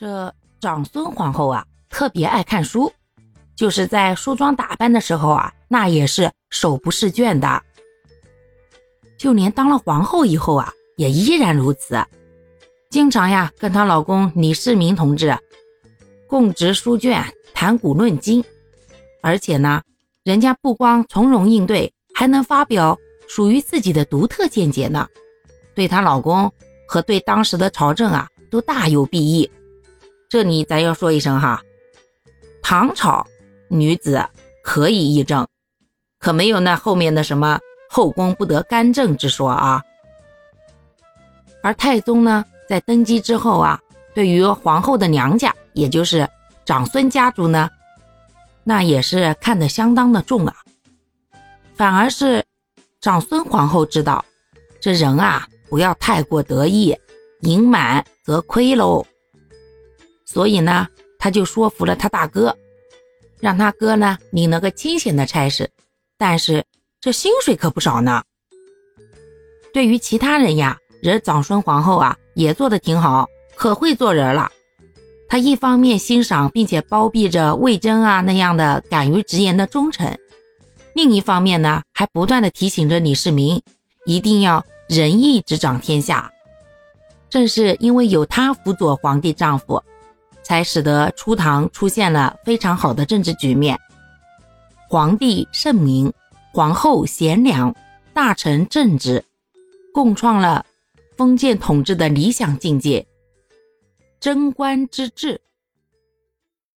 这长孙皇后啊，特别爱看书，就是在梳妆打扮的时候啊，那也是手不释卷的。就连当了皇后以后啊，也依然如此，经常呀跟她老公李世民同志共执书卷，谈古论今，而且呢，人家不光从容应对，还能发表属于自己的独特见解呢，对她老公和对当时的朝政啊，都大有裨益。这里咱要说一声哈，唐朝女子可以议政，可没有那后面的什么后宫不得干政之说啊。而太宗呢，在登基之后啊，对于皇后的娘家，也就是长孙家族呢，那也是看得相当的重啊。反而是长孙皇后知道，这人啊，不要太过得意，盈满则亏喽。所以呢，他就说服了他大哥，让他哥呢领了个清闲的差事，但是这薪水可不少呢。对于其他人呀，人长孙皇后啊也做的挺好，可会做人了。他一方面欣赏并且包庇着魏征啊那样的敢于直言的忠臣，另一方面呢，还不断的提醒着李世民一定要仁义执掌天下。正是因为有他辅佐皇帝丈夫。才使得初唐出现了非常好的政治局面，皇帝圣明，皇后贤良，大臣正直，共创了封建统治的理想境界。贞观之治。